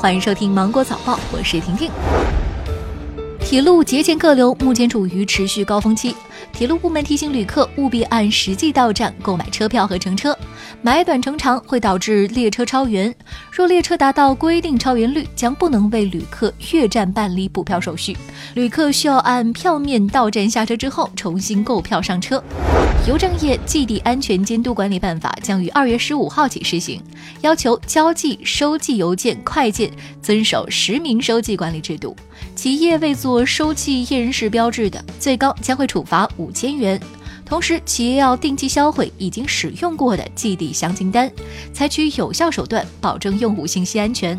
欢迎收听《芒果早报》，我是婷婷。铁路节前客流目前处于持续高峰期，铁路部门提醒旅客务必按实际到站购买车票和乘车，买短乘长会导致列车超员。若列车达到规定超员率，将不能为旅客越站办理补票手续，旅客需要按票面到站下车之后重新购票上车。邮政业寄递安全监督管理办法将于二月十五号起施行，要求交寄、收寄邮件快件遵守实名收寄管理制度。企业未做和收寄验人式标志的，最高将会处罚五千元。同时，企业要定期销毁已经使用过的寄递详情单，采取有效手段保证用户信息安全。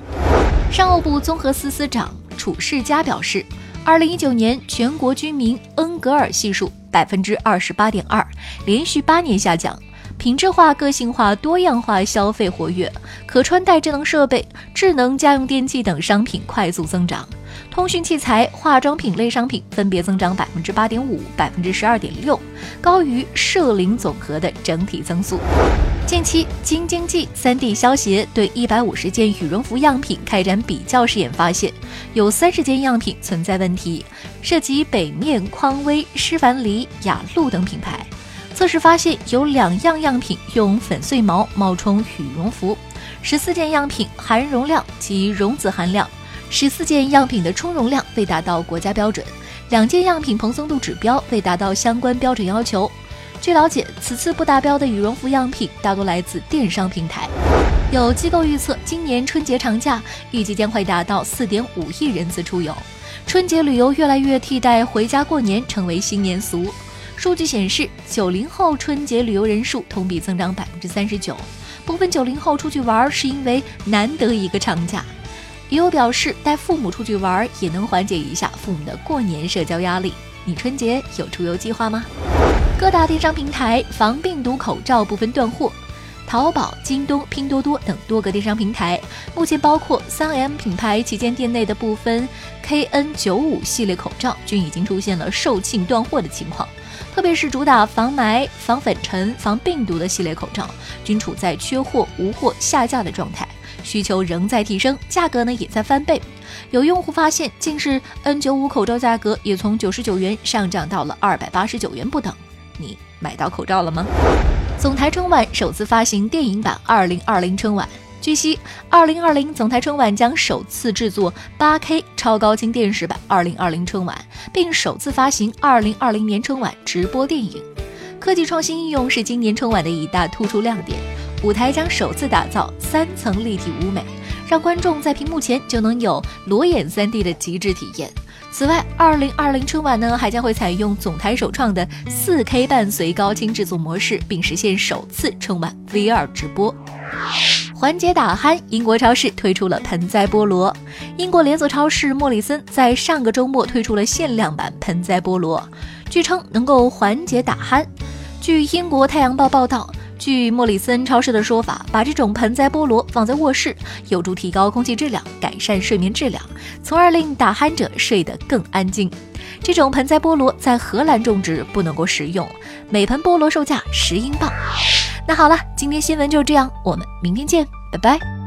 商务部综合司司长褚世佳表示，二零一九年全国居民恩格尔系数。百分之二十八点二，连续八年下降。品质化、个性化、多样化消费活跃，可穿戴智能设备、智能家用电器等商品快速增长。通讯器材、化妆品类商品分别增长百分之八点五、百分之十二点六，高于社零总和的整体增速。近期，京津冀三地消协对一百五十件羽绒服样品开展比较试验，发现有三十件样品存在问题，涉及北面、匡威、施凡黎、雅鹿等品牌。测试发现有两样样品用粉碎毛冒充羽绒服，十四件样品含绒量及绒子含量，十四件样品的充绒量未达到国家标准，两件样品蓬松度指标未达到相关标准要求。据了解，此次不达标的羽绒服样品大多来自电商平台。有机构预测，今年春节长假预计将会达到四点五亿人次出游。春节旅游越来越替代回家过年，成为新年俗。数据显示，九零后春节旅游人数同比增长百分之三十九。部分九零后出去玩是因为难得一个长假。也有表示，带父母出去玩也能缓解一下父母的过年社交压力。你春节有出游计划吗？各大电商平台防病毒口罩部分断货，淘宝、京东、拼多多等多个电商平台目前包括三 M 品牌旗舰店内的部分 KN95 系列口罩均已经出现了售罄断货的情况，特别是主打防霾、防粉尘、防病毒的系列口罩均处在缺货、无货、下架的状态，需求仍在提升，价格呢也在翻倍。有用户发现，近日 N95 口罩价格也从九十九元上涨到了二百八十九元不等。你买到口罩了吗？总台春晚首次发行电影版《二零二零春晚》。据悉，二零二零总台春晚将首次制作八 K 超高清电视版《二零二零春晚》，并首次发行二零二零年春晚直播电影。科技创新应用是今年春晚的一大突出亮点。舞台将首次打造三层立体舞美，让观众在屏幕前就能有裸眼 3D 的极致体验。此外，二零二零春晚呢还将会采用总台首创的四 K 伴随高清制作模式，并实现首次春晚 VR 直播。缓解打鼾，英国超市推出了盆栽菠萝。英国连锁超市莫里森在上个周末推出了限量版盆栽菠萝，据称能够缓解打鼾。据英国太阳报报道。据莫里森超市的说法，把这种盆栽菠萝放在卧室，有助提高空气质量，改善睡眠质量，从而令打鼾者睡得更安静。这种盆栽菠萝在荷兰种植，不能够食用。每盆菠萝售价十英镑。那好了，今天新闻就这样，我们明天见，拜拜。